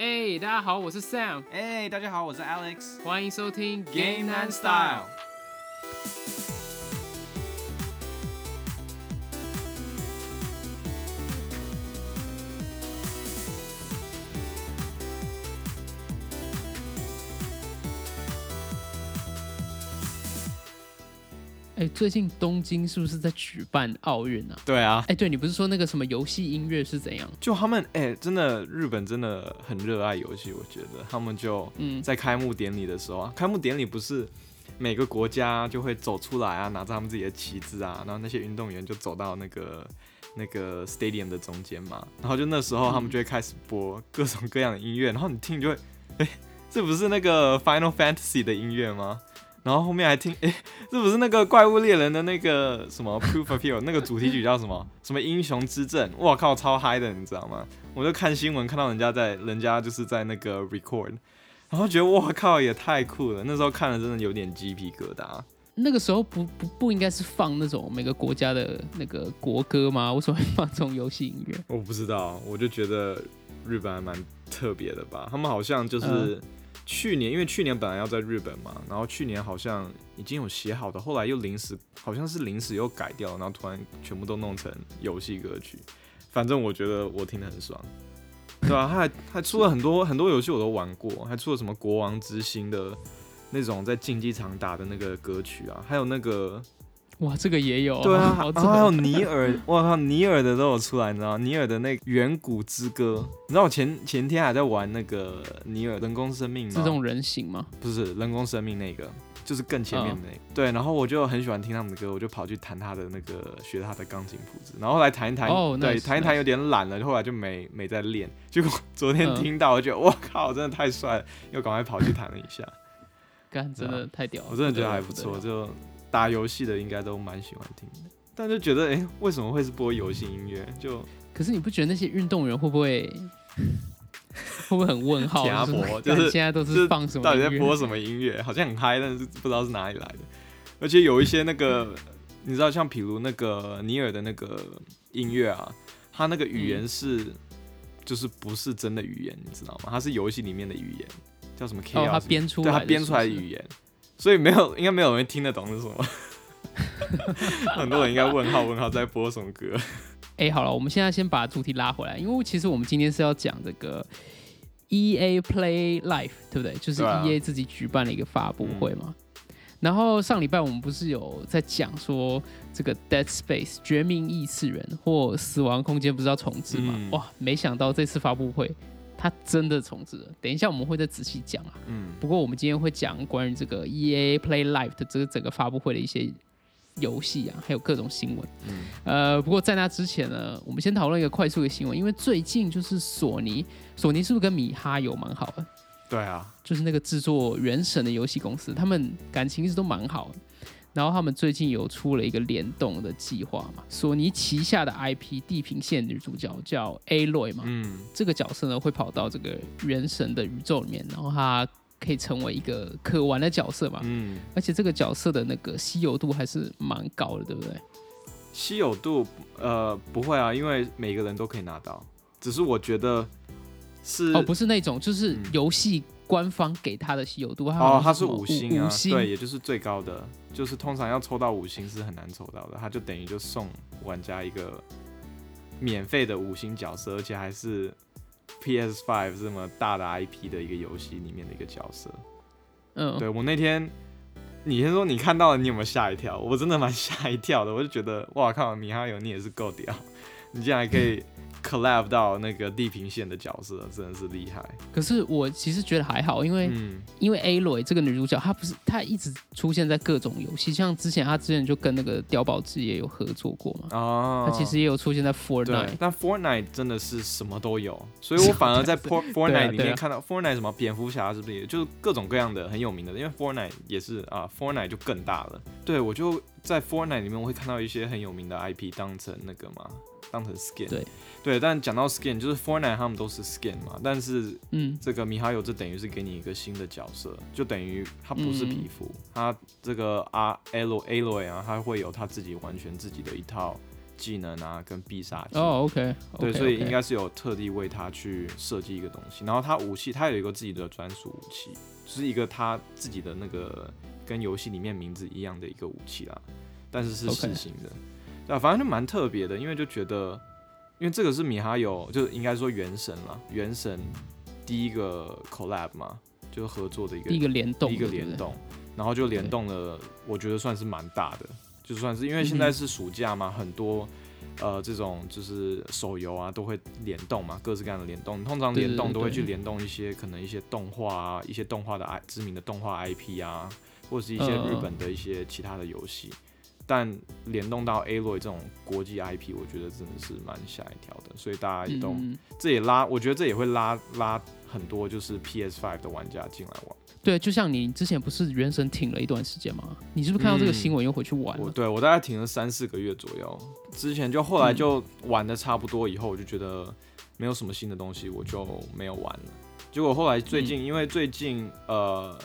哎、大家好，我是 Sam，哎、大家好，我是 Alex。欢迎收听 Game and Style。最近东京是不是在举办奥运啊？对啊，哎、对你不是说那个什么游戏音乐是怎样？就他们哎、真的日本真的很热爱游戏，我觉得他们就嗯，在开幕典礼的时候啊，开幕典礼不是每个国家就会走出来啊，拿着他们自己的旗帜啊，然后那些运动员就走到那个那个 stadium 的中间嘛，然后就那时候他们就会开始播各种各样的音乐，然后你听就会，哎、这不是那个 Final Fantasy 的音乐吗？然后后面还听，哎、这不是那个怪物猎人的那个什么 Proof of Hero 那个主题曲叫什么？什么英雄之证？我靠，超嗨的，你知道吗？我就看新闻看到人家在，人家就是在那个 record，然后觉得我靠，也太酷了。那时候看了真的有点鸡皮疙瘩。那个时候不不不应该是放那种每个国家的那个国歌吗？为什么会放这种游戏音乐？我不知道，我就觉得日本还蛮特别的吧。他们好像就是去年，因为去年本来要在日本嘛，然后去年好像已经有写好的，后来又临时好像是临时又改掉，然后突然全部都弄成游戏歌曲。反正我觉得我听得很爽，对吧、他还还出了很多很多游戏我都玩过，还出了什么国王之心的那种在竞技场打的那个歌曲啊，还有那个哇，这个也有，对啊，好然后还有尼尔，我靠，尼尔的都有出来，你知道吗？尼尔的那个远古之歌，你知道我前前天还在玩那个尼尔人工生命吗？自动人形吗？不是人工生命那个，就是更前面的那个。对，然后我就很喜欢听他们的歌，我就跑去弹他的那个学他的钢琴谱子，然后后来弹一弹，哦对弹一弹有点懒了，后来就没没再练。结果昨天嗯听到，我觉得我靠，真的太帅了，又赶快跑去弹了一下。干，真的太屌了！我真的觉得还不错，就打游戏的应该都蛮喜欢听的，但就觉得哎、诶为什么会是播游戏音乐？就可是你不觉得那些运动员会不会会不会很问号？假就是博就是现在都是放什么到底在播什么音乐？好像很嗨，但是不知道是哪里来的。而且有一些那个，你知道，像比如那个尼尔的那个音乐啊，他那个语言是、就是不是真的语言，你知道吗？它是游戏里面的语言，叫什么 K 哦，他编出来的，对他编出来的语言，所以没有应该没有人听得懂是什么。很多人应该问号问号在播什么歌？哎、好了，我们现在先把主题拉回来，因为其实我们今天是要讲这个 E A Play Live，对不对？就是对啊 E A 自己举办了一个发布会嘛。然后上礼拜我们不是有在讲说这个 Dead Space 绝命异次元或死亡空间不是要重置嘛？嗯哇，没想到这次发布会它真的重置了。等一下我们会再仔细讲啊。嗯，不过我们今天会讲关于这个 E A Play Live 的这个整个发布会的一些游戏啊，还有各种新闻。嗯呃，不过在那之前呢，我们先讨论一个快速的新闻，因为最近就是索尼，索尼是不是跟米哈游蛮好的？对啊，就是那个制作《原神》的游戏公司，他们感情一直都蛮好的。然后他们最近有出了一个联动的计划嘛，索尼旗下的 IP《地平线》女主角叫 Aloy 嘛，嗯。这个角色呢会跑到这个原神的宇宙里面，然后他可以成为一个可玩的角色嘛，嗯，而且这个角色的那个稀有度还是蛮高的，对不对？稀有度呃不会啊，因为每个人都可以拿到，只是我觉得是哦，不是那种，就是嗯。游戏官方给他的稀有度，它哦，它是五星啊，五星对，也就是最高的，就是通常要抽到五星是很难抽到的，他就等于就送玩家一个免费的五星角色，而且还是 PS Five 这么大的 IP 的一个游戏里面的一个角色。嗯，对我那天，你先说你看到了，你有没有吓一跳？我真的蛮 吓一跳的，我就觉得哇靠，米哈游你也是够屌，你竟然还可以 collab 到那个地平线的角色，真的是厉害。可是我其实觉得还好，因为、嗯，因为 Aloy 这个女主角，她不是她一直出现在各种游戏，像之前她之前就跟那个碉堡之夜有合作过嘛，哦，她其实也有出现在 Fortnite，，但 Fortnite 真的是什么都有，所以我反而在 For 对啊 Fortnite 里面看到 Fortnite 什么蝙蝠侠是不是也就是各种各样的很有名的，因为 Fortnite 也是啊，Fortnite 就更大了。对我就在 Fortnite 里面我会看到一些很有名的 IP 当成那个嘛，当成 skin。对对，但讲到 skin 就是 Fortnite 他们都是 skin 嘛，但是嗯，这个米哈游这等于是给你一个新的角色，就等于它不是皮肤，它这个啊 Alo Aloy 啊，它会有它自己完全自己的一套技能啊跟必杀技。哦，OK，对，所以应该是有特地为他去设计一个东西。然后他武器，他有一个自己的专属武器，就是一个他自己的那个跟游戏里面名字一样的一个武器啦，但是是四星的。对啊，反正就蛮特别的，因为就觉得，因为这个是米哈游，就应该说原神了，原神第一个 collab 嘛，就是合作的一个第一个联动，第一个联动，然后就联动了，我觉得算是蛮大的，就算是因为现在是暑假嘛，很多呃这种就是手游啊都会联动嘛，各式各样的联动，通常联动都会去联动一些可能一些动画啊，一些动画的 I 知名的动画 IP 啊，或是一些日本的一些其他的游戏。但联动到 Aloy 这种国际 IP，我觉得真的是蛮吓一跳的，所以大家也都，这也拉，我觉得这也会拉拉很多就是 PS Five 的玩家进来玩。对，就像你之前不是原神停了一段时间吗？你是不是看到这个新闻又回去玩了？对我大概停了三四个月左右，之前就后来就玩的差不多以后，我就觉得没有什么新的东西，我就没有玩了。结果后来最近，因为最近呃。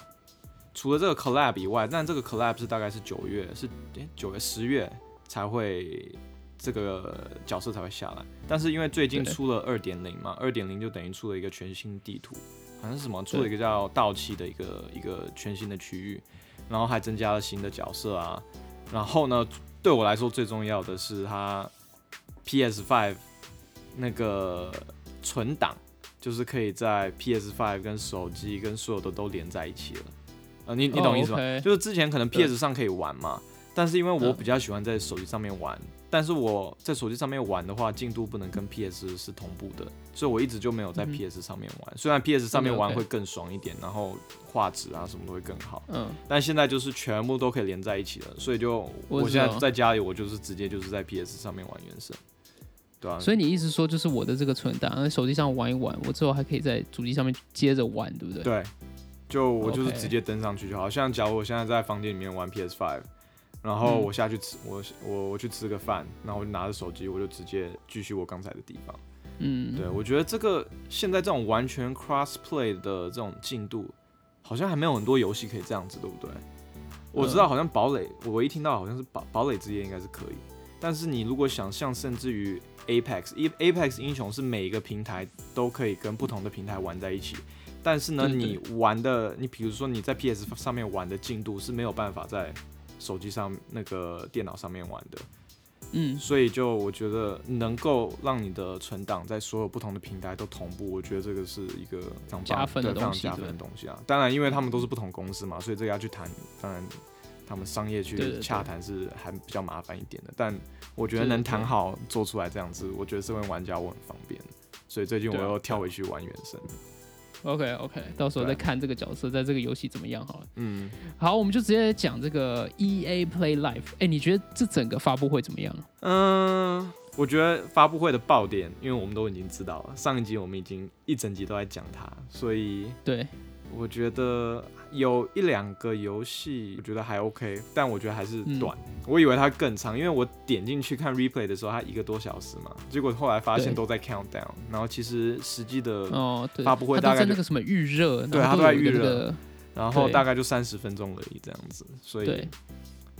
除了这个 collab 以外，但这个 collab 是大概是九月，是九月十月才会这个角色才会下来。但是因为最近出了二点零嘛，二点零就等于出了一个全新地图，好像是什么出了一个叫道气的一个一个全新的区域，然后还增加了新的角色啊。然后呢，对我来说最重要的是它 PS Five 那个存档，就是可以在 PS Five 跟手机跟所有的都连在一起了。呃，你你懂意思吗？就是之前可能 PS 上可以玩嘛，但是因为我比较喜欢在手机上面玩，但是我在手机上面玩的话，进度不能跟 PS 是同步的，所以我一直就没有在 PS 上面玩。虽然 PS 上面玩会更爽一点，然后画质啊什么都会更好，嗯，但现在就是全部都可以连在一起了，所以就我现在在家里，我就是直接就是在 PS 上面玩原神，对啊。所以你意思说，就是我的这个存档在手机上玩一玩，我之后还可以在主机上面接着玩，对不对？对。就我就是直接登上去就好，像假如我现在在房间里面玩 PS Five，然后我下去吃我我我去吃个饭，然后我就拿着手机，我就直接继续我刚才的地方。嗯，对，我觉得这个现在这种完全 cross play 的这种进度，好像还没有很多游戏可以这样子，对不对？我知道好像堡垒，我一听到好像是堡堡垒之夜应该是可以，但是你如果想象甚至于 Apex，Apex 英雄是每一个平台都可以跟不同的平台玩在一起。但是呢，你玩的，你比如说你在 PS 上面玩的进度是没有办法在手机上那个电脑上面玩的，嗯，所以就我觉得能够让你的存档在所有不同的平台都同步，我觉得这个是一个非常加分的东西，加分的东西啊。当然，因为他们都是不同公司嘛，所以这个要去谈，当然他们商业去洽谈是还比较麻烦一点的。但我觉得能谈好做出来这样子，我觉得身为玩家我很方便，所以最近我又跳回去玩原神。OK OK，到时候再看这个角色在这个游戏怎么样好了。嗯，好，我们就直接讲这个 EA Play Live。哎，你觉得这整个发布会怎么样？嗯，我觉得发布会的爆点，因为我们都已经知道了，上一集我们已经一整集都在讲它，所以对。我觉得有一两个游戏，我觉得还 OK，但我觉得还是短。我以为它更长，因为我点进去看 replay 的时候，它一个多小时嘛，结果后来发现都在 countdown，然后其实实际的哦发布会大概那个什么预热，对，它都在预热，然后大概就三十分钟而已这样子，所以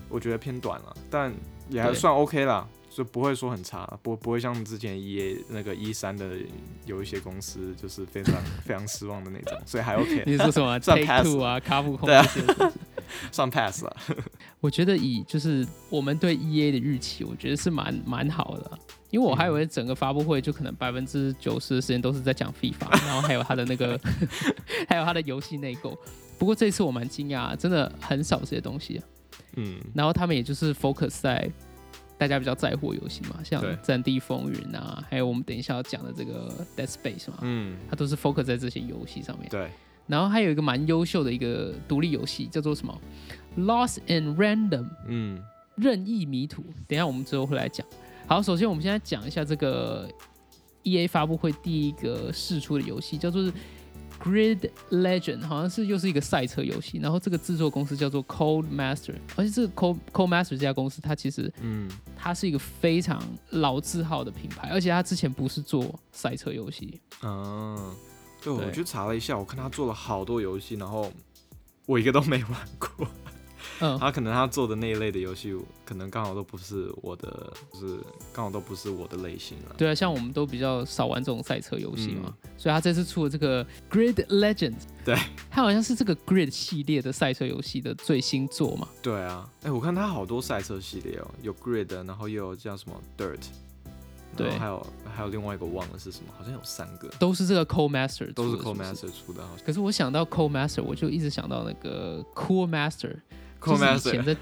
我觉得偏短了，但也还算 OK 啦。就不会说很差，不不会像之前 E A 那个 E 三的有一些公司就是非常非常失望的那种，所以还 OK。你说什么？算 pass 啊，卡普空对啊，算 pass 了。我觉得以就是我们对 E A 的预期，我觉得是蛮蛮好的，因为我还以为整个发布会就可能百分之九十的时间都是在讲 FIFA，然后还有他的那个还有他的游戏内购。不过这次我蛮惊讶，真的很少这些东西。嗯，然后他们也就是 focus 在。大家比较在乎游戏嘛，像《战地风云》啊，还有我们等一下要讲的这个《Dead Space》嘛，嗯，它都是 focus 在这些游戏上面。对。然后还有一个蛮优秀的一个独立游戏，叫做什么《Lost and Random》，嗯，任意迷途。等下我们之后会来讲。好，首先我们现在讲一下这个 E A 发布会第一个试出的游戏，叫做。Grid Legend 好像是又是一个赛车游戏，然后这个制作公司叫做 Cold Master，而且这个 Cold Cold Master 这家公司它其实，嗯，它是一个非常老字号的品牌，而且它之前不是做赛车游戏。嗯，对，我去查了一下，我看他做了好多游戏，然后我一个都没玩过。嗯，他可能他做的那一类的游戏，可能刚好都不是我的，就是刚好都不是我的类型了。对啊，像我们都比较少玩这种赛车游戏嘛，嗯。所以他这次出了这个 Grid Legends，对，他好像是这个 Grid 系列的赛车游戏的最新作嘛。对啊，哎、我看他好多赛车系列哦，有 Grid，然后又有叫什么 Dirt，对。还有还有另外一个忘了是什么，好像有三个，都是这个 Co Master，都是出的 Co 不 Master 出的，好像。可是我想到 Co Master，我就一直想到那个 Cool Master，Co 就是以前 Master，在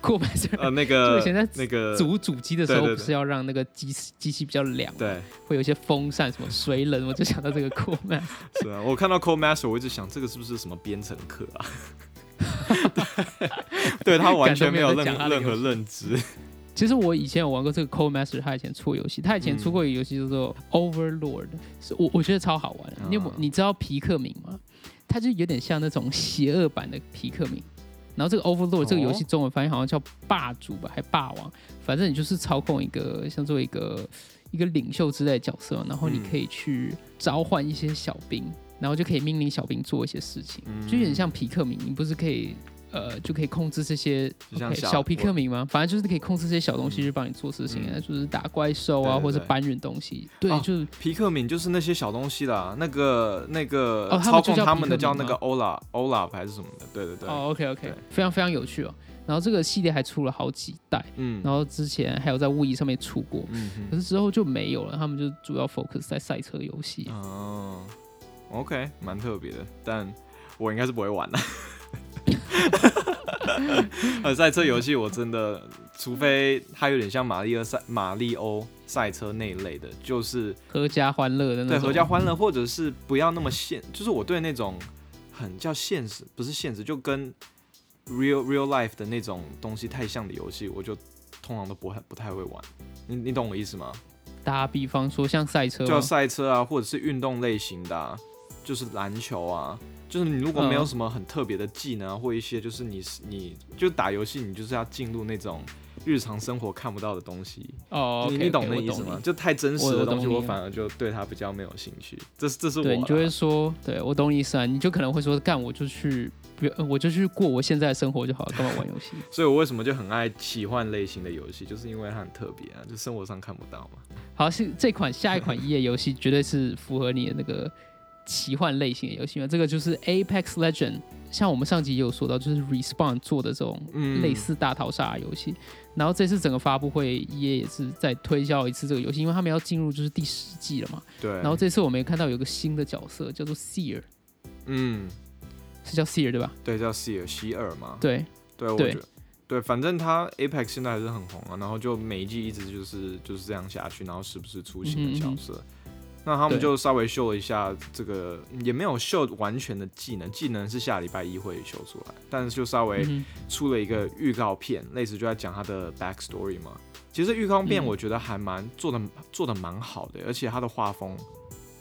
Cool Master 呃，那 就个以前在那个组主机的时候，不是要让那个机机器比较凉，，对，会有一些风扇什么水冷，我就想到这个 Cool Master。是啊，我看到 Co Master，我一直想这个是不是什么编程课啊？对他完全没有任任何认知。其实我以前有玩过这个 Cold Master，他以前出游戏，他以前嗯出过一个游戏叫做 Overlord，是我我觉得超好玩的。你有你知道皮克明吗？它就有点像那种邪恶版的皮克敏。然后这个 Overlord 这个游戏中文翻译好像叫霸主吧，还霸王，反正你就是操控一个像做一个一个领袖之类的角色，然后你嗯可以去召唤一些小兵，然后就可以命令小兵做一些事情，嗯。就有点像皮克明，你不是可以呃就可以控制这些小小皮克敏吗？反正就是可以控制这些小东西嗯去帮你做事情，嗯就是打怪兽啊，或者搬运东西。对，哦就是皮克敏就是那些小东西啦，那个那个操控他们的叫敏那个欧拉欧拉还是什么的，对对对，哦，OK OK，非常非常有趣哦。然后这个系列还出了好几代，嗯然后之前还有在 Wii 上面出过，嗯可是之后就没有了。他们就主要 focus 在赛车游戏。哦，OK，蛮特别的，但我应该是不会玩的。呃，赛车游戏我真的，除非它有点像马里奥赛马里欧赛车那一类的，就是合家欢乐的那种。对合家欢乐，或者是不要那么现，就是我对那种很叫现实，不是现实，就跟 real real life 的那种东西太像的游戏，我就通常都不很不太会玩。你你懂我意思吗？打比方说像赛车吗，就赛车啊，或者是运动类型的、啊，就是篮球啊。就是你如果没有嗯什么很特别的技能啊，或一些就是你你就打游戏，你就是要进入那种日常生活看不到的东西。哦你你懂 OK，那意思吗？我懂你就太真实的东西，我我反而就对它比较没有兴趣。这是这是我对你就啦会说，对我懂你意思啊，你就可能会说，干我就去，不我就去过我现在的生活就好了，干嘛玩游戏？所以我为什么就很爱奇幻类型的游戏，就是因为它很特别啊，就生活上看不到嘛。好，是这款下一款 一页游戏绝对是符合你的那个奇幻类型的游戏嘛？这个就是 Apex Legend，像我们上集也有说到，就是 Respawn 做的这种嗯类似大逃杀游戏。然后这次整个发布会，EA 也是在推销一次这个游戏，因为他们要进入就是第十季了嘛。对，然后这次我们也看到有个新的角色叫做 Seer，嗯，是叫 Seer 对吧？对，叫 Seer 希尔嘛。对，对，我对觉得对，反正它 Apex 现在还是很红啊，然后就每一季一直就是就是这样下去，然后时不时出新的角色。那他们就稍微秀了一下这个，也没有秀完全的技能，技能是下礼拜一会秀出来，但是就稍微嗯出了一个预告片，类似就在讲他的 backstory 嘛。其实预告片嗯我觉得还蛮做的做的蛮好的，而且他的画风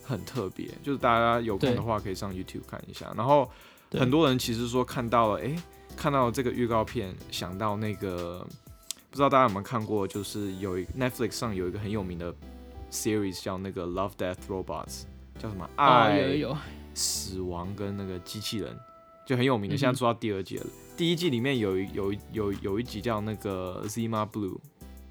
很特别，就是大家有空的话可以上 YouTube 看一下。然后很多人其实说看到了，诶，看到了这个预告片，想到那个不知道大家有没有看过，就是有一 Netflix 上有一个很有名的 series 叫那个 Love Death Robots，叫什么？哦，爱、有有有，死亡跟那个机器人，就很有名的，现在做到第二季了。第一季里面有一有一有有一集叫那个 Zima Blue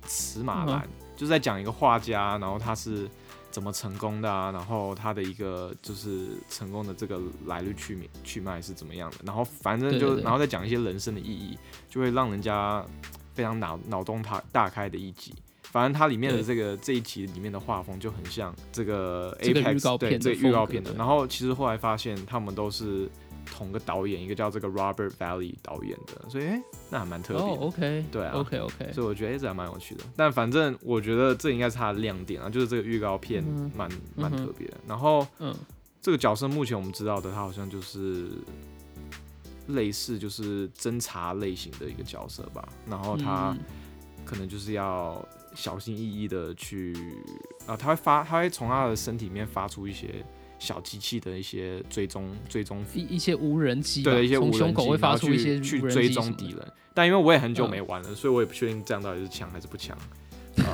紫马嗯蓝，就是在讲一个画家，然后他是怎么成功的啊，然后他的一个就是成功的这个来路去脉去脉是怎么样的，然后反正就对对对。然后再讲一些人生的意义，就会让人家非常脑脑洞大大开的一集。反正它里面的这个这一集里面的画风就很像这个 Apex 对这个预告片的。然后其实后来发现他们都是同个导演，一个叫这个 Robert Valley 导演的，所以哎、那还蛮特别。哦，OK，对啊，OK OK，所以我觉得哎、这还蛮有趣的。但反正我觉得这应该是它的亮点啊，就是这个预告片嗯蛮蛮嗯特别的。然后嗯，这个角色目前我们知道的，他好像就是类似就是侦查类型的一个角色吧。然后他嗯可能就是要小心翼翼的去啊，他会发，他会从他的身体里面发出一些小机器的一些追踪追踪一一些无人机，对一些无从胸口会人机发出一些去去追。踪敌人。但因为我也很久嗯没玩了，所以我也不确定这样到底是强还是不强。嗯，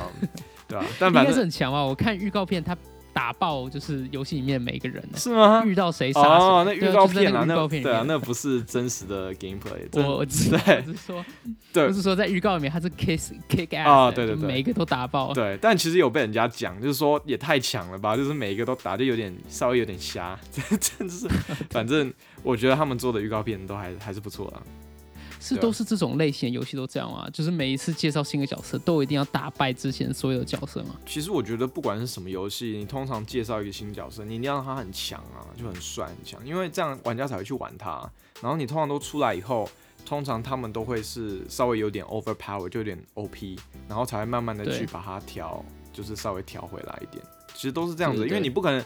对啊，但反正是反正很强啊？我看预告片，它打爆就是游戏里面每一个人呢，是吗？遇到谁杀谁。哦，那预告片啊，那对啊，那不是真实的 gameplay，我我知道，对是说，对不是说在预告里面他是 kiss kick ass，的哦对对对每一个都打爆。对，但其实有被人家讲，就是说也太强了吧，就是每一个都打，就有点稍微有点瞎，真的是，反正我觉得他们做的预告片都还还是不错的。是都是这种类型的游戏都这样啊？就是每一次介绍新的角色，都一定要打败之前所有的角色吗？其实我觉得不管是什么游戏，你通常介绍一个新角色，你一定要让他很强啊，就很帅很强，因为这样玩家才会去玩他。然后你通常都出来以后，通常他们都会是稍微有点 overpower，就有点 OP，然后才会慢慢的去把它调，就是稍微调回来一点。其实都是这样子，因为你不可能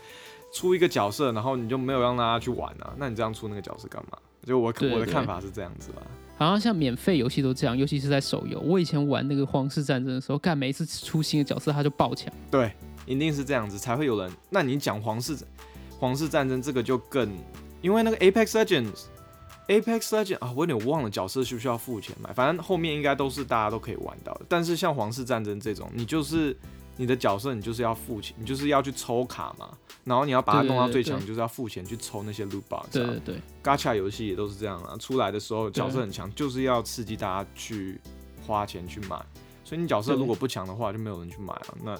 出一个角色，然后你就没有让大家去玩啊，那你这样出那个角色干嘛？就我我的看法是这样子吧。好像像免费游戏都这样，尤其是在手游。我以前玩那个皇室战争的时候，干每一次出新的角色他就爆强。对，一定是这样子才会有人。那你讲皇室皇室战争这个就更，因为那个 Apex Legends。Apex Legend 啊，我有点忘了角色需不需要付钱买，反正后面应该都是大家都可以玩到的。但是像皇室战争这种，你就是你的角色，你就是要付钱，你就是要去抽卡嘛，然后你要把它弄到最强，就是要付钱去抽那些 loot box、啊。对对对，Gacha 游戏也都是这样啊，出来的时候角色很强，就是要刺激大家去花钱去买。所以你角色如果不强的话，就没有人去买啊，那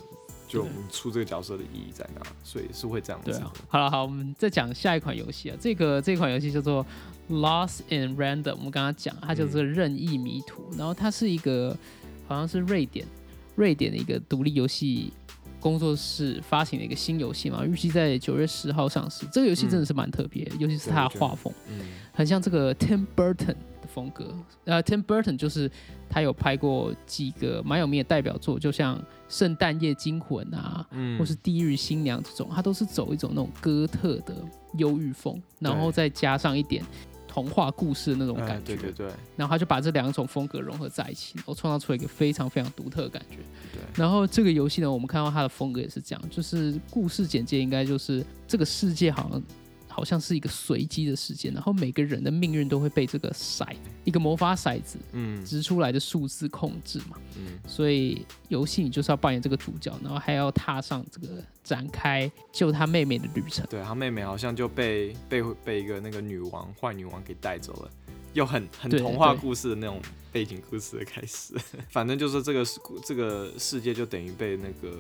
就出这个角色的意义在哪？所以是会这样子的。对啊。好了，好，我们再讲下一款游戏啊。这个这款游戏叫做 Lost in Random，我们刚刚讲，它叫做任意迷途。然后它是一个好像是瑞典瑞典的一个独立游戏工作室发行的一个新游戏嘛，预计在九月十号上市。这个游戏真的是蛮特别，尤其是它的画风，嗯，很像这个 Tim Burton 的风格。呃，Tim Burton 就是他有拍过几个蛮有名的代表作，就像《圣诞夜惊魂》啊，嗯或是《地狱新娘》这种，他都是走一种那种哥特的忧郁风，然后再加上一点童话故事的那种哎感觉，对对对。然后他就把这两种风格融合在一起，然后创造出了一个非常非常独特的感觉。对，然后这个游戏呢，我们看到它的风格也是这样，就是故事简介应该就是这个世界好像好像是一个随机的事件，然后每个人的命运都会被这个骰一个魔法骰子嗯掷出来的数字控制嘛。嗯，所以游戏你就是要扮演这个主角，然后还要踏上这个展开救他妹妹的旅程。对他妹妹好像就被被被一个那个女王坏女王给带走了。又很很童话故事的那种背景故事的开始，反正就是这个世这个世界就等于被那个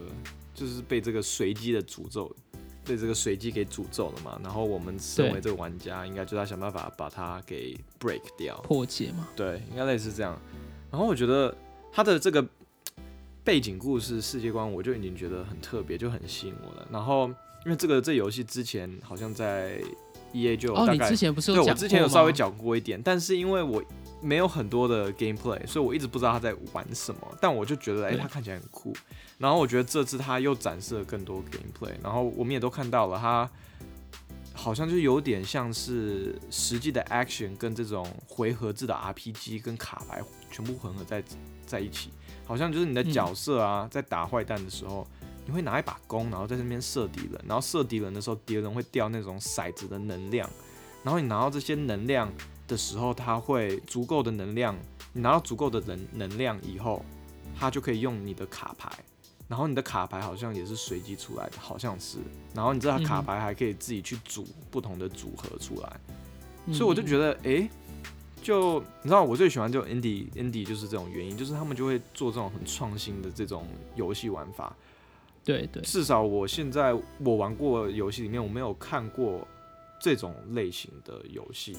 就是被这个随机的诅咒，被这个随机给诅咒了嘛。然后我们身为这个玩家，应该就要想办法把它给 break 掉。破解嘛，对，应该类似这样。然后我觉得它的这个背景故事世界观，我就已经觉得很特别，就很吸引我了。然后因为这个这游戏之前好像在 E A 就大概、你之前不是有对我之前有稍微讲过一点，但是因为我没有很多的 gameplay，所以我一直不知道他在玩什么。但我就觉得，哎、对他看起来很酷。然后我觉得这次他又展示了更多 gameplay，然后我们也都看到了，他好像就有点像是实际的 action 跟这种回合制的 RPG 跟卡牌全部混合在在一起，好像就是你的嗯角色啊，在打坏蛋的时候。你会拿一把弓，然后在那边射敌人，然后射敌人的时候，敌人会掉那种骰子的能量，然后你拿到这些能量的时候，它会足够的能量，你拿到足够的能能量以后，它就可以用你的卡牌，然后你的卡牌好像也是随机出来的，好像是，然后你这卡牌还可以自己去组不同的组合出来，所以我就觉得，得，诶，就你知道我最喜欢就 indie indie 就是这种原因，就是他们就会做这种很创新的这种游戏玩法，对对，至少我现在我玩过游戏里面，我没有看过这种类型的游戏。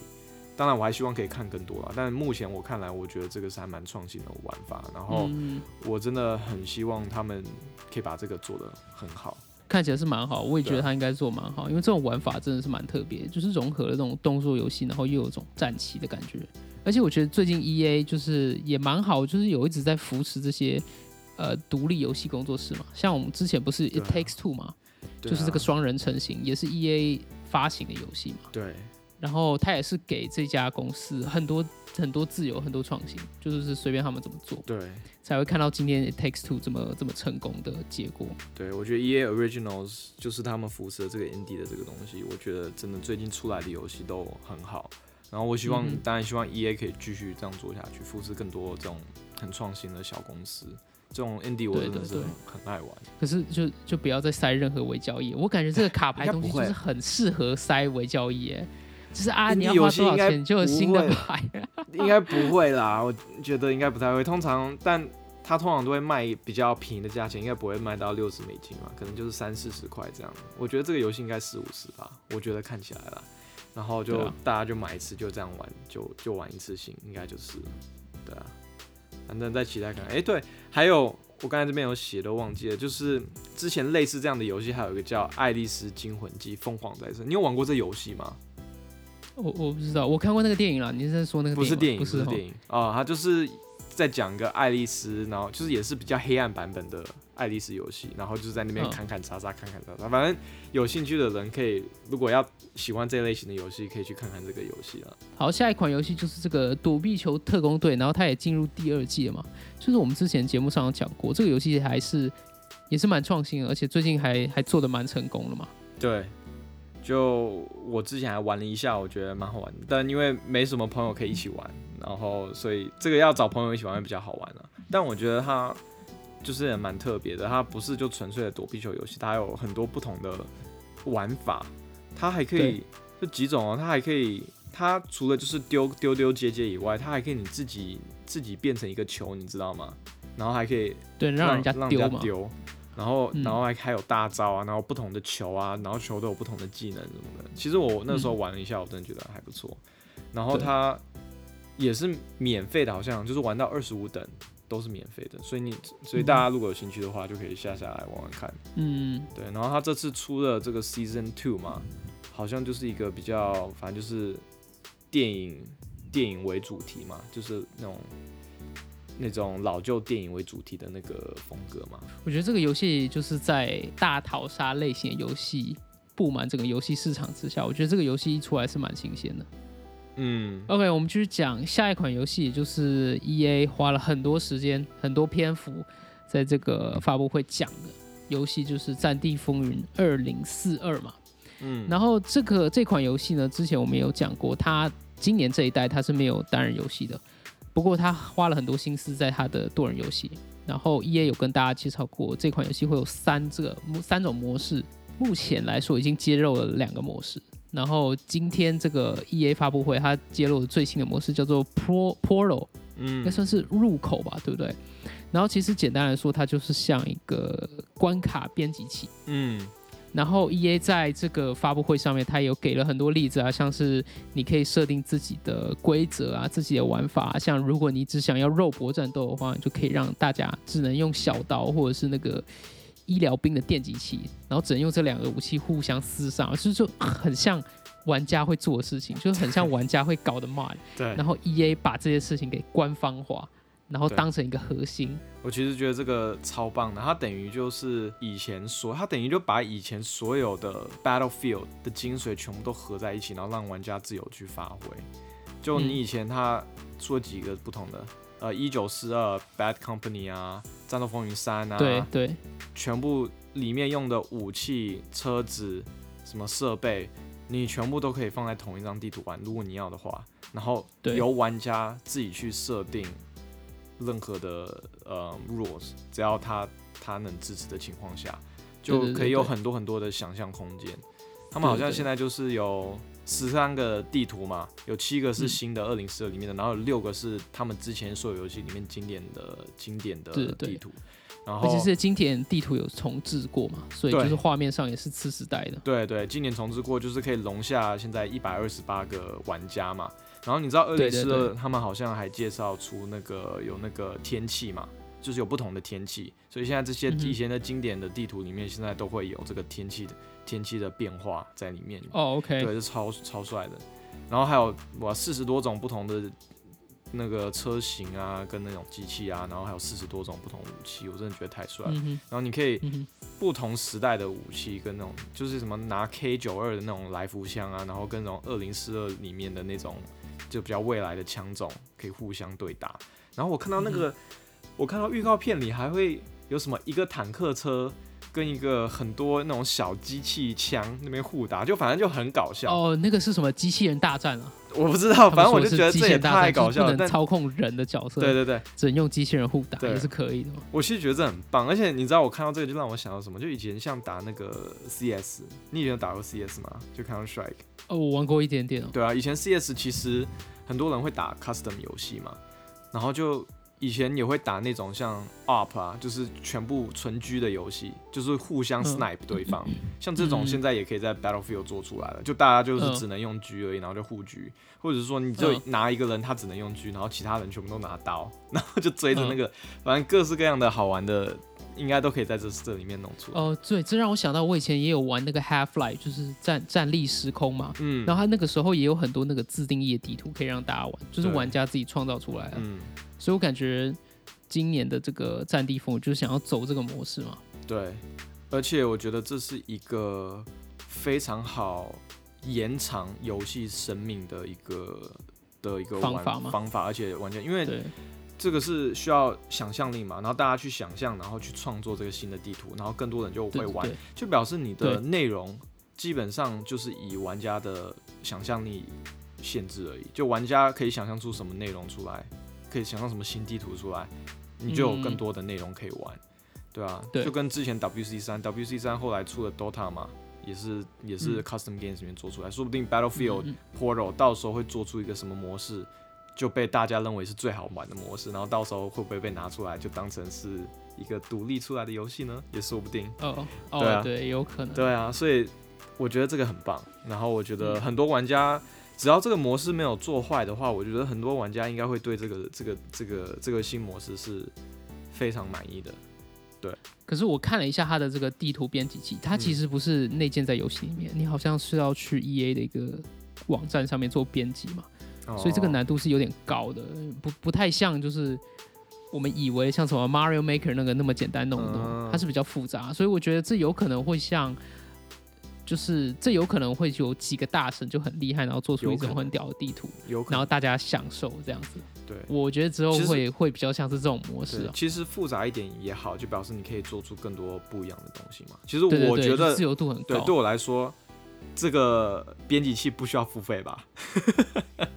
当然，我还希望可以看更多啦。但目前我看来，我觉得这个是还蛮创新的玩法。然后，嗯，我真的很希望他们可以把这个做得很好。看起来是蛮好，我也觉得他应该做蛮好，因为这种玩法真的是蛮特别，就是融合了这种动作游戏，然后又有种战棋的感觉。而且我觉得最近 E A 就是也蛮好，就是有一直在扶持这些呃独立游戏工作室嘛，像我们之前不是 It 啊 Takes Two 嘛，对就是这个啊双人成型，也是 E A 发行的游戏嘛。对然后他也是给这家公司很多很多自由、很多创新，就是随便他们怎么做，对才会看到今天 It Takes Two 这么这么成功的结果。对，我觉得 EA Originals 就是他们扶持的这个 indie 的这个东西，我觉得真的最近出来的游戏都很好。然后我希望，嗯当然希望 EA 可以继续这样做下去，扶持更多这种很创新的小公司。这种 indie 我真的是很很爱玩。可是就就不要再塞任何微交易，我感觉这个卡牌东西就是很适合塞微交易，哎，就是啊你要花多少游戏应该钱就有新的不会牌，应该不会啦，我觉得应该不太会。通常，但它通常都会卖比较便宜的价钱，应该不会卖到六十美金嘛，可能就是三四十块这样。我觉得这个游戏应该四五十吧，我觉得看起来啦。然后就、啊大家就买一次，就这样玩，就就玩一次性，应该就是，对啊。反正再期待看看。哎、对，还有我刚才这边有写都忘记了，就是之前类似这样的游戏，还有一个叫《爱丽丝惊魂记：凤凰再生》，你有玩过这游戏吗？我我不知道，我看过那个电影了，你是在说那个？不是电影，不是哦电影啊，他就是在讲一个爱丽丝，然后就是也是比较黑暗版本的爱丽丝游戏，然后就是在那边嗯砍砍杀杀，砍砍杀杀，反正有兴趣的人可以，如果要喜欢这类型的游戏，可以去看看这个游戏了。好，下一款游戏就是这个躲避球特工队，然后它也进入第二季了嘛。就是我们之前节目上有讲过，这个游戏还是也是蛮创新的，而且最近还还做的蛮成功的嘛。对，就我之前还玩了一下，我觉得蛮好玩的，但因为没什么朋友可以一起玩，然后所以这个要找朋友一起玩会比较好玩了、但我觉得它就是也蛮特别的，它不是就纯粹的躲避球游戏，它有很多不同的玩法，它还可以就几种哦，它还可以，它除了就是丢丢丢接接以外，它还可以你自己自己变成一个球，你知道吗？然后还可以对，让人家让丢嘛。丢，然后嗯然后还还有大招啊，然后不同的球啊，然后球都有不同的技能什么的。其实我那时候玩了一下，我真的觉得还不错。然后它也是免费的，好像就是玩到二十五等都是免费的，所以你所以大家如果有兴趣的话，就可以下下来玩玩看。嗯，对，然后它这次出了这个 Season Two 嘛，好像就是一个比较，反正就是电影电影为主题嘛，就是那种那种老旧电影为主题的那个风格嘛。我觉得这个游戏就是在大逃杀类型游戏布满整个游戏市场之下，我觉得这个游戏一出来是蛮新鲜的。嗯，OK，我们继续讲下一款游戏，也就是 EA 花了很多时间、很多篇幅在这个发布会讲的游戏，就是《战地风云二零四二》嘛。嗯，然后这个这款游戏呢，之前我们有讲过，它今年这一代它是没有单人游戏的，不过他花了很多心思在他的多人游戏。然后 EA 有跟大家介绍过，这款游戏会有三这个三种模式，目前来说已经揭露了两个模式。然后今天这个 EA 发布会，它揭露的最新的模式叫做 Pro Portal，应该嗯算是入口吧，对不对？然后其实简单来说，它就是像一个关卡编辑器。嗯然后 E A 在这个发布会上面，它有给了很多例子啊，像是你可以设定自己的规则啊，自己的玩法、啊。像如果你只想要肉搏战斗的话，你就可以让大家只能用小刀或者是那个医疗兵的电击器，然后只能用这两个武器互相厮杀，就是就很像玩家会做的事情，就是很像玩家会搞的 mod。对然。后 E A 把这些事情给官方化，然后当成一个核心。我其实觉得这个超棒的，它等于就是以前所，它等于就把以前所有的 Battlefield 的精髓全部都合在一起，然后让玩家自由去发挥。就嗯你以前它出了几个不同的，呃，一九四二 Bad Company 啊，战斗风云三啊，对对，全部里面用的武器、车子、什么设备，你全部都可以放在同一张地图玩，如果你要的话。然后由玩家自己去设定任何的呃 rules，只要他他能支持的情况下，就可以有很多很多的想象空间。他们好像现在就是有十三个地图嘛，有七个是嗯新的二零四二里面的，然后有六个是他们之前所有游戏里面经典的经典的地图。然后而且是经典地图有重置过嘛，所以就是画面上也是次时代的。对对，今年重置过，就是可以容下现在一百二十八个玩家嘛。然后你知道二零四二他们好像还介绍出那个有那个天气嘛，就是有不同的天气，所以现在这些以前的经典的地图里面，现在都会有这个天气的天气的变化在里面。哦，OK，对，是超超帅的。然后还有哇四十多种不同的那个车型啊，跟那种机器啊，然后还有四十多种不同武器，我真的觉得太帅了。嗯，然后你可以嗯，不同时代的武器跟那种就是什么拿 K 九二的那种来福枪啊，然后跟那种二零四二里面的那种就比较未来的枪种可以互相对打。然后我看到那个，我看到预告片里还会有什么一个坦克车跟一个很多那种小机器枪那边互打，就反正就很搞笑。哦，那个是什么机器人大战啊？我不知道，反正我就觉得这也太搞笑了。操控人的角色，对对对，只能用机器人互打对也是可以的。我其实觉得这很棒，而且你知道我看到这个就让我想到什么？就以前像打那个 CS，你以前有打过 CS 吗？就 Counter Strike。哦，我玩过一点点哦。对啊，以前 CS 其实很多人会打 custom 游戏嘛，然后就以前也会打那种像 UP 啊，就是全部纯狙的游戏，就是互相嗯。snipe 对方。像这种嗯。现在也可以在 Battlefield 做出来了，就大家就是嗯只能用狙而已，然后就互狙，或者是说你就嗯。拿一个人他只能用狙，然后其他人全部都拿刀，然后就追着嗯。那个，反正各式各样的好玩的，应该都可以在这这里面弄出来。哦，对，这让我想到我以前也有玩那个 Half Life，就是战战力时空嘛。嗯，然后他那个时候也有很多那个自定义的地图可以让大家玩，就是玩家自己创造出来的。嗯，所以我感觉今年的这个战地风就是想要走这个模式嘛。对，而且我觉得这是一个非常好延长游戏生命的一个的一个玩方法嘛方法，而且完全因为，这个是需要想象力嘛，然后大家去想象，然后去创作这个新的地图，然后更多人就会玩，对对。就表示你的内容基本上就是以玩家的想象力限制而已，就玩家可以想象出什么内容出来，可以想到什么新地图出来，你就有更多的内容可以玩，对啊，对就跟之前 WC 三，WC 三后来出了 DOTA 嘛。也是也是嗯 custom games 里面做出来，说不定 Battlefield 嗯 Portal 到时候会做出一个什么模式，就被大家认为是最好玩的模式，然后到时候会不会被拿出来就当成是一个独立出来的游戏呢？也说不定。哦哦，对啊对，有可能。对啊，所以我觉得这个很棒。然后我觉得嗯很多玩家，只要这个模式没有做坏的话，我觉得很多玩家应该会对这个这个这个这个新模式是非常满意的。对可是我看了一下它的这个地图编辑器，它其实不是内建在游戏里面，你好像是要去 E A 的一个网站上面做编辑嘛，所以这个哦难度是有点高的，不不太像就是我们以为像什么 Mario Maker 那个那么简单弄一弄，嗯它是比较复杂，所以我觉得这有可能会像。就是这有可能会有几个大神就很厉害，然后做出一种很屌的地图，有可能然后大家享受这样子。对。我觉得之后会会比较像是这种模式。其实复杂一点也好，就表示你可以做出更多不一样的东西嘛。其实我觉得就自由度很高。对，对我来说，这个编辑器不需要付费吧？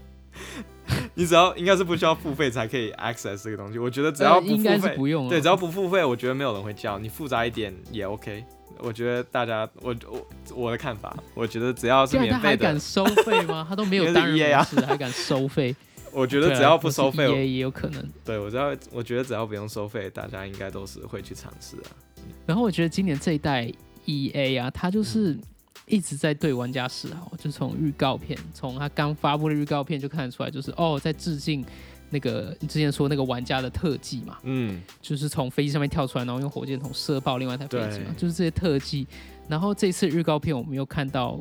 你只要应该是不需要付费才可以 access 这个东西。我觉得只要应该付费，是不用了。对，只要不付费，我觉得没有人会叫你复杂一点也 OK。我觉得大家，我我我的看法，我觉得只要是免费的还敢，收费吗？他都没有因为是单人式，还敢收费？我觉得只要不收费，也也有可能。对我知道我觉得只要不用收费，大家应该都是会去尝试啊。然后我觉得今年这一代 E A 啊，它就是一直在对玩家示好，就从预告片，从他刚发布的预告片就看得出来，就是哦，在致敬那个你之前说那个玩家的特技嘛，嗯，就是从飞机上面跳出来，然后用火箭筒射爆另外一台飞机嘛，就是这些特技。然后这次预告片我们又看到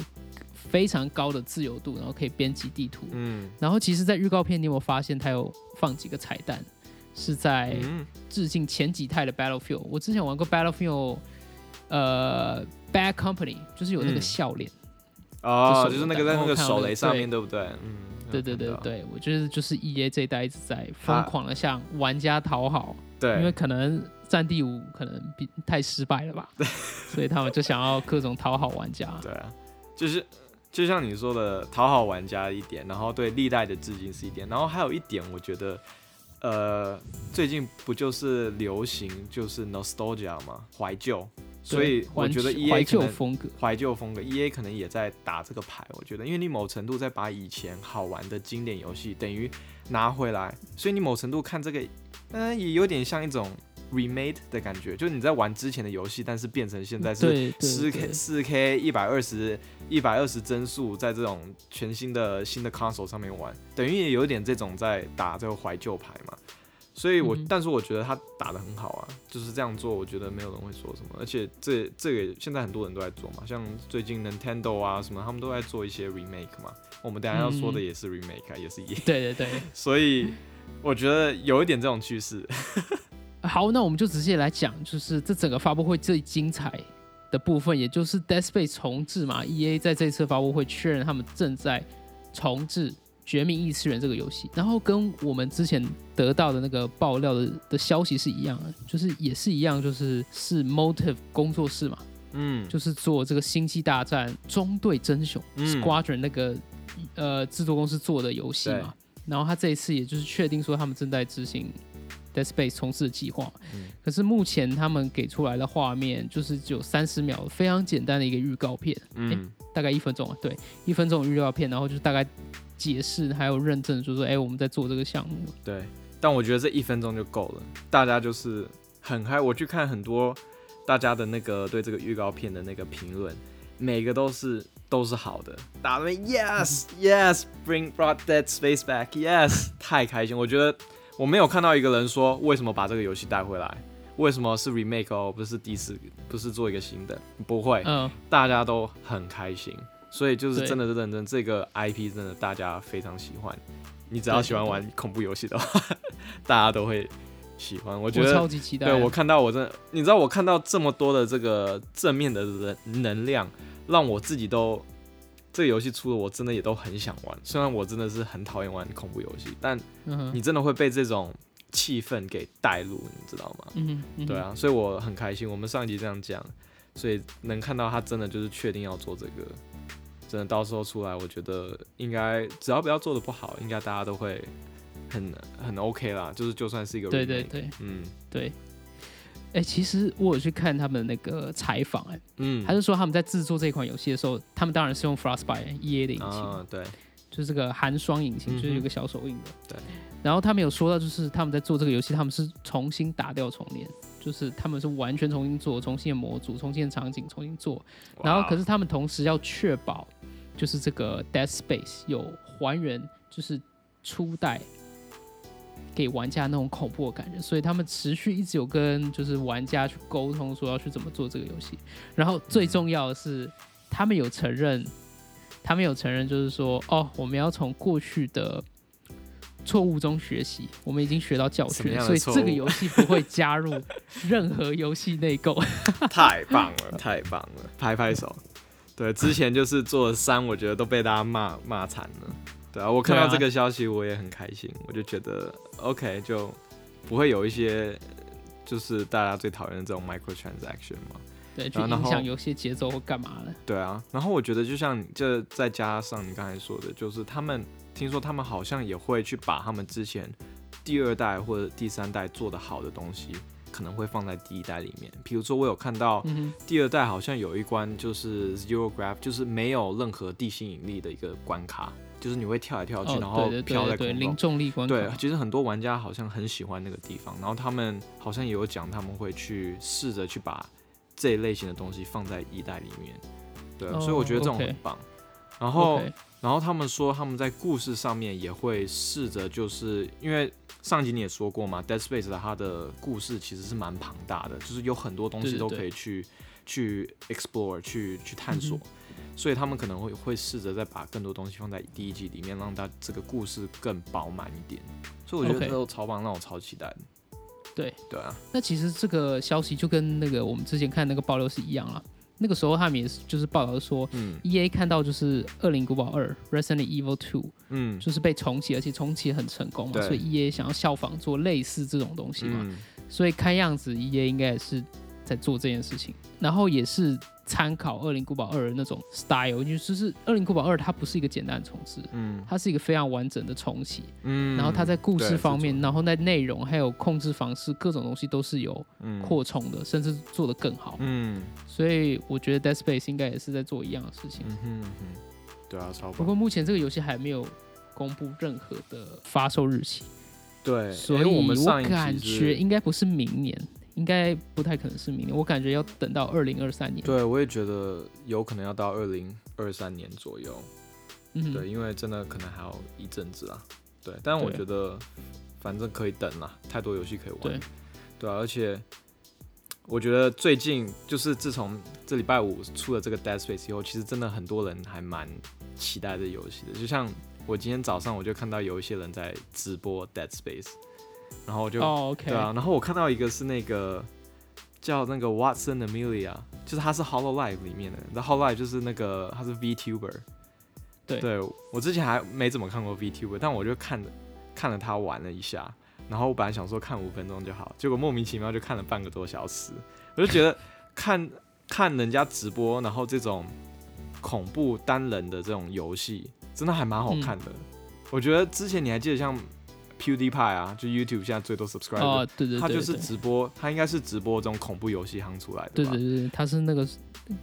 非常高的自由度，然后可以编辑地图。嗯然后其实，在预告片你有没有发现它有放几个彩蛋，是在嗯，致敬前几代的 Battlefield。我之前玩过 Battlefield，呃，Bad Company，就是有那个嗯笑脸。哦，就是就是那个在那个手雷上面对不对？嗯，对对对对，我觉得就是 E A 这一代一直在疯狂的向玩家讨好，对，因为可能战地五可能比太失败了吧，所以他们就想要各种讨好玩家。对啊，就是就像你说的，讨好玩家一点，然后对历代的致敬是一点，然后还有一点，我觉得，呃，最近不就是流行就是 nostalgia 吗，怀旧，所以我觉得怀 E 怀 A 可能旧风格，怀旧风格，E A 可能也在打这个牌，我觉得，因为你某程度在把以前好玩的经典游戏等于拿回来，所以你某程度看这个，嗯、也有点像一种 remade 的感觉，就是你在玩之前的游戏，但是变成现在是四对。K 四 K 一百二十一百二十帧数，在这种全新的新的 console 上面玩，等于也有点这种在打这个怀旧牌嘛。所以我，嗯但是我觉得他打的很好啊，就是这样做，我觉得没有人会说什么。而且这这个现在很多人都在做嘛，像最近 Nintendo 啊什么，他们都在做一些 remake 嘛。我们等下要说的嗯也是 remake 啊，也是一，对对对。所以我觉得有一点这种趋势。好，那我们就直接来讲，就是这整个发布会最精彩的部分，也就是 Dead Space 重置嘛。E A 在这次发布会确认他们正在重置《绝命异次元》这个游戏，然后跟我们之前得到的那个爆料的的消息是一样的，就是也是一样，就是是 Motive 工作室嘛，嗯，就是做这个星际大战中队真雄、嗯 Squadron 那个呃制作公司做的游戏嘛，然后他这一次也就是确定说他们正在执行 Dead Space 重置的计划，嗯。可是目前他们给出来的画面就是只有三十秒，非常简单的一个预告片，嗯，大概一分钟啊，对，一分钟的预告片，然后就是大概解释还有认证，说说哎、我们在做这个项目，对。但我觉得这一分钟就够了，大家就是很嗨。我去看很多大家的那个对这个预告片的那个评论，每个都是都是好的，大家都 yes yes bring brought that space back yes 太开心。我觉得我没有看到一个人说为什么把这个游戏带回来，为什么是 remake 哦，不是第四，不是做一个新的，不会，嗯，大家都很开心，所以就是真的是认真，这个 IP 真的大家非常喜欢。你只要喜欢玩恐怖游戏的话，大家都会喜欢。我我觉得，超级期待，对我看到我真的，你知道我看到这么多的这个正面的人能量，让我自己都这个游戏出了，我真的也都很想玩。虽然我真的是很讨厌玩恐怖游戏，但嗯，你真的会被这种气氛给带入，你知道吗？嗯，嗯对，啊，所以我很开心。我们上一集这样讲，所以能看到他真的就是确定要做这个，真的到时候出来，我觉得应该只要不要做的不好，应该大家都会很很 OK 啦。就是就算是一个对对对嗯对。哎、其实我有去看他们那个采访，哎，嗯，他是说他们在制作这款游戏的时候，他们当然是用 Frostbite EA 的引擎，啊对，就是这个寒霜引擎，就是有个小手印的。对。然后他们有说到，就是他们在做这个游戏，他们是重新打掉重练，就是他们是完全重新做，重新的模组、重新的场景重新做。然后可是是他们同时要确保，就是这个 Death Space 有还原，就是初代给玩家那种恐怖的感觉，所以他们持续一直有跟就是玩家去沟通，说要去怎么做这个游戏。然后最重要的是，他们有承认，他们有承认，就是说，哦，我们要从过去的错误中学习，我们已经学到教训，所以这个游戏不会加入任何游戏内购。太棒了，太棒了，拍拍手。对，之前就是做了三，我觉得都被大家骂骂惨了。对啊，我看到这个消息我也很开心，我就觉得 OK，就不会有一些就是大家最讨厌的这种 microtransaction 嘛。对，去然后影响游戏节奏或干嘛的。对啊，然后我觉得就像这再加上你刚才说的，就是他们听说他们好像也会去把他们之前第二代或者第三代做的好的东西，可能会放在第一代里面。比如说我有看到第二代好像有一关就是 zero graph，就是没有任何地心引力的一个关卡，就是你会跳来跳去，然哦，后飘在空中。重力关卡。对，其实很多玩家好像很喜欢那个地方，然后他们好像也有讲他们会去试着去把这一类型的东西放在一代里面，对所以我觉得这种很棒。然后然后他们说他们在故事上面也会试着，就是因为上集你也说过嘛，Dead Space 的它的故事其实是蛮庞大的，就是有很多东西都可以去去 explore 去去探索，嗯所以他们可能会会试着再把更多东西放在第一季里面，让它这个故事更饱满一点。所以我觉得这都超棒，让我超期待的。对对啊，那其实这个消息就跟那个我们之前看那个爆料是一样啦。那个时候他们也是就是报道说嗯，E A 看到就是《恶灵古堡二》（Resident Evil Two） 嗯。就是被重启，而且重启很成功嘛，所以 E A 想要效仿做类似这种东西嘛。嗯。所以看样子 E A 应该也是在做这件事情，然后也是参考《恶灵古堡二》的那种 style，就是《恶灵古堡二》它不是一个简单的重置，嗯它是一个非常完整的重启。嗯，然后它在故事方面，然后在内容还有控制方式各种东西都是有嗯扩充的，甚至做得更好。嗯所以我觉得 Dead Space 应该也是在做一样的事情。嗯哼嗯哼，对啊，超棒。不过目前这个游戏还没有公布任何的发售日期，对，所以我感觉应该不是明年，应该不太可能是明年。我感觉要等到二零二三年。对，我也觉得有可能要到二零二三年左右。嗯，对，因为真的可能还要一阵子啊。对，但我觉得反正可以等啦，太多游戏可以玩。对对啊，而且我觉得最近就是自从这礼拜五出了这个 Dead Space 以后，其实真的很多人还蛮期待这游戏的。就像我今天早上我就看到有一些人在直播 Dead Space，然后我就、对啊，然后我看到一个是那个叫那个 Watson Amelia，就是他是 Hollow Live 里面的，那 Hollow Live 就是那个他是 VTuber，对。对我之前还没怎么看过 VTuber，但我就看了看了他玩了一下，然后我本来想说看五分钟就好，结果莫名其妙就看了半个多小时，我就觉得 看看人家直播，然后这种恐怖单人的这种游戏，真的还蛮好看的。我觉得之前你还记得像 PewDiePie 啊，就 YouTube 现在最多 subscriber，、哦，对对对，他就是直播，他应该是直播这种恐怖游戏行出来的？对对对，他是那个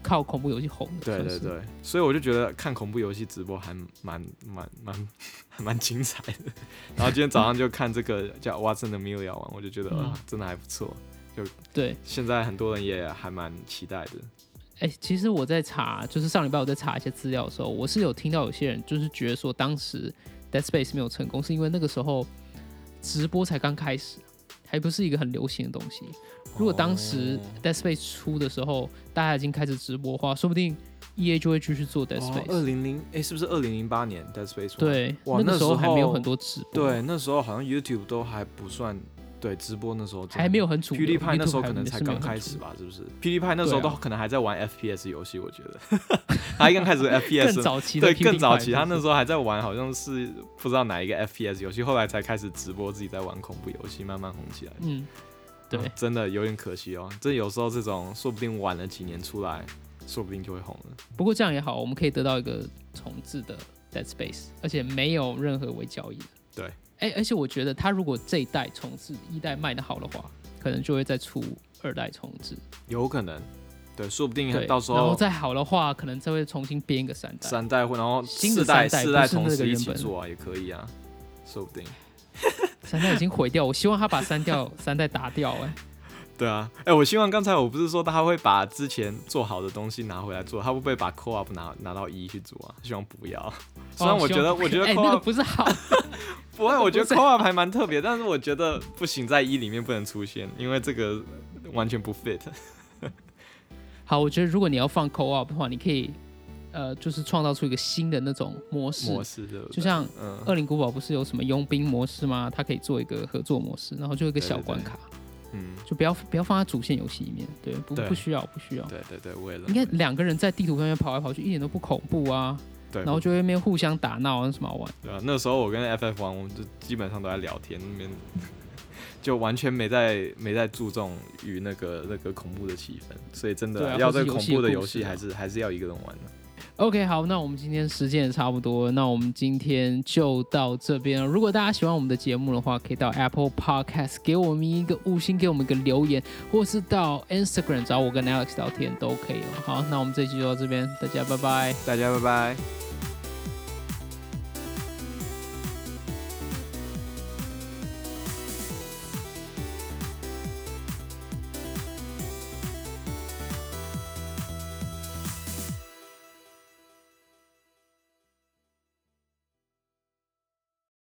靠恐怖游戏红的，对对，对，所以我就觉得看恐怖游戏直播还蛮蛮蛮还蛮精彩的。然后今天早上就看这个叫 Watson 的 Mill 玩，我就觉得嗯啊，真的还不错。就对，现在很多人也还蛮期待的。哎、其实我在查，就是上礼拜我在查一些资料的时候，我是有听到有些人就是觉得说，当时 Dead Space 没有成功，是因为那个时候直播才刚开始，还不是一个很流行的东西。如果当时哦 Dead Space 出的时候，大家已经开始直播的话，说不定 EA 就会继续做 Dead 哦 Space。二零零哎，是不是二零零八年 Dead Space？One？对，哇那个时候那时候还没有很多直播，对，，那时候好像 YouTube 都还不算对直播，那时候还没有很主流。PewDiePie 那时候可能才刚开始吧，是不是？PewDiePie 那时候都可能还在玩 FPS 游戏，我觉得 他刚开始 FPS 更早期的对，更早期他那时候还在玩，好像是不知道哪一个 FPS 游戏，后来才开始直播自己在玩恐怖游戏，慢慢红起来。嗯，对。啊真的有点可惜哦。这有时候这种说不定晚了几年出来，说不定就会红了。不过这样也好，我们可以得到一个重置的 Dead Space，而且没有任何微交易的。对，哎、而且我觉得他如果这一代重置一代卖的好的话，可能就会再出二代重置。有可能，对，说不定，到时候然后再好的话，可能再会重新编一个三代。三代或然后新的四代四代不是那个同时一起做啊，也可以啊，说不定。三代已经毁掉，我希望他把三掉三代打掉、哎，对啊，哎、我希望刚才我不是说他会把之前做好的东西拿回来做，他会不会把 Co-op 拿拿到一去做啊？希望不要。虽然哦我觉得，我觉得哎、那个 Co-op 不是好，不会，我觉得 Co-op 还蛮特别，但是我觉得不行，在一里面不能出现，因为这个完全不 fit。好，我觉得如果你要放 Co-op 的话，你可以呃，就是创造出一个新的那种模式，模式对不对就像嗯，恶灵古堡不是有什么佣兵模式吗？它可以做一个合作模式，然后就有一个对对对小关卡，嗯，就不要不要放在主线游戏里面，对，不对不需要不需要。对对对，为了应该两个人在地图上面跑来跑去，一点都不恐怖啊，对，然后就在那边互相打闹，有什么好玩？对啊，那时候我跟 FF 玩，我们就基本上都在聊天，那边 就完全没在没在注重于那个那个恐怖的气氛，所以真对的要这个啊或是游恐怖的游戏还是还是要一个人玩的。OK，好，那我们今天时间也差不多，那我们今天就到这边了。如果大家喜欢我们的节目的话，可以到 Apple Podcast 给我们一个五星，给我们一个留言，或是到 Instagram 找我跟 Alex 聊天都可以了。好，那我们这期就到这边，大家拜拜。大家拜拜。